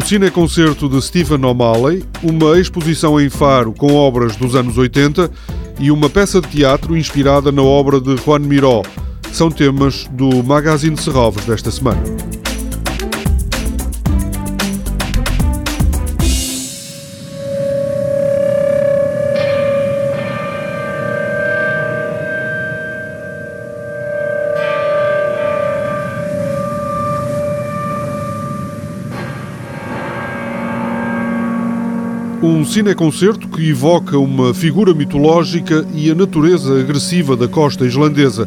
cineconcerto de Stephen O'Malley, uma exposição em Faro com obras dos anos 80 e uma peça de teatro inspirada na obra de Juan Miró. São temas do Magazine Serrovos desta semana. Um cineconcerto que evoca uma figura mitológica e a natureza agressiva da costa islandesa.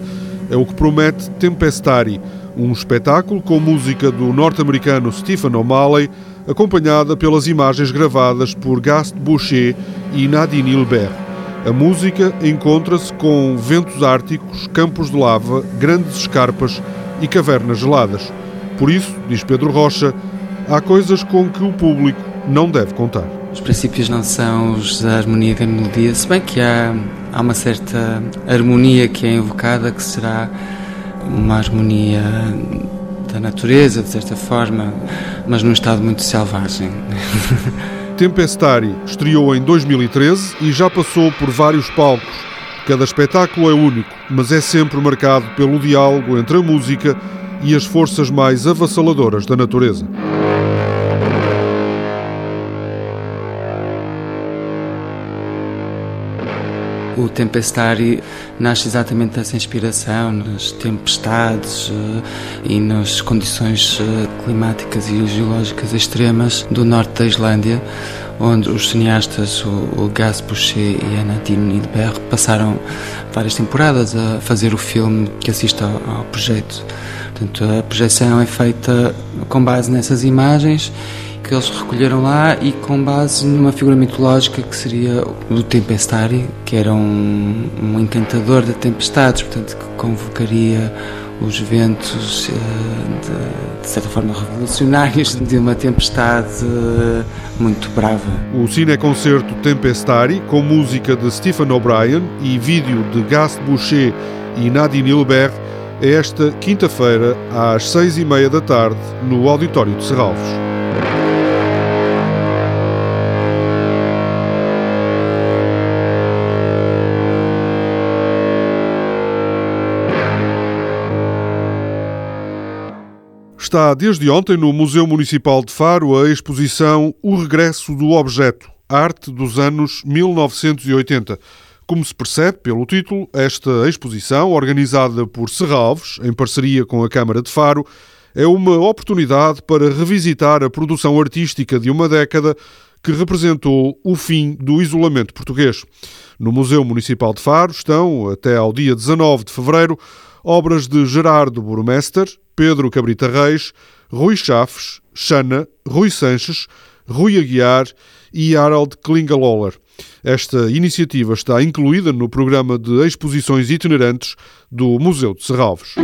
É o que promete Tempestari, um espetáculo com música do norte-americano Stephen O'Malley, acompanhada pelas imagens gravadas por Gast Boucher e Nadine Hilbert. A música encontra-se com ventos árticos, campos de lava, grandes escarpas e cavernas geladas. Por isso, diz Pedro Rocha, há coisas com que o público não deve contar. Os princípios não são os da harmonia da melodia, se bem que há, há uma certa harmonia que é invocada, que será uma harmonia da natureza, de certa forma, mas num estado muito selvagem. Tempestari estreou em 2013 e já passou por vários palcos. Cada espetáculo é único, mas é sempre marcado pelo diálogo entre a música e as forças mais avassaladoras da natureza. O Tempestari nasce exatamente dessa inspiração, nas tempestades uh, e nas condições uh, climáticas e geológicas extremas do norte da Islândia, onde os cineastas, o, Gas Boucher e a Nadine Nidberg, passaram várias temporadas a fazer o filme que assiste ao projeto. Portanto, a projeção é feita com base nessas imagens que eles recolheram lá e com base numa figura mitológica que seria o Tempestari, que era um, um encantador de tempestades, portanto, que convocaria os ventos, eh, de, de, certa forma revolucionários, de uma tempestade eh, muito brava. O cineconcerto Tempestari, com música de Stephen O'Brien e vídeo de Gast Boucher e Nadine Hilbert, é esta quinta-feira, às seis e meia da tarde, no Auditório de Serralvos. Está desde ontem no Museu Municipal de Faro a exposição O Regresso do Objeto, Arte dos anos 1980. Como se percebe pelo título, esta exposição, organizada por Serralves, em parceria com a Câmara de Faro, é uma oportunidade para revisitar a produção artística de uma década que representou o fim do isolamento português. No Museu Municipal de Faro estão, até ao dia 19 de fevereiro, obras de Gerardo Burmester, Pedro Cabrita Reis, Rui Chaves, Xana, Rui Sanches, Rui Aguiar e Harald Klingeloller. Esta iniciativa está incluída no programa de exposições itinerantes do Museu de Serralves.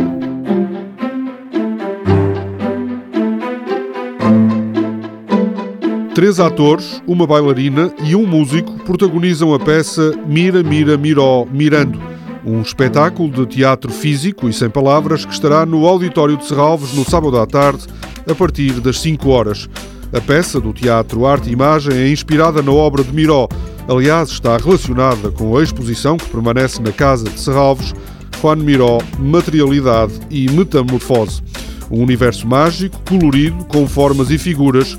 Três atores, uma bailarina e um músico protagonizam a peça Mira, Mira, Miró, Mirando um espetáculo de teatro físico e sem palavras que estará no Auditório de Serralves no sábado à tarde, a partir das 5 horas. A peça do Teatro Arte e Imagem é inspirada na obra de Miró. Aliás, está relacionada com a exposição que permanece na Casa de Serralves, Juan Miró, Materialidade e Metamorfose. Um universo mágico, colorido, com formas e figuras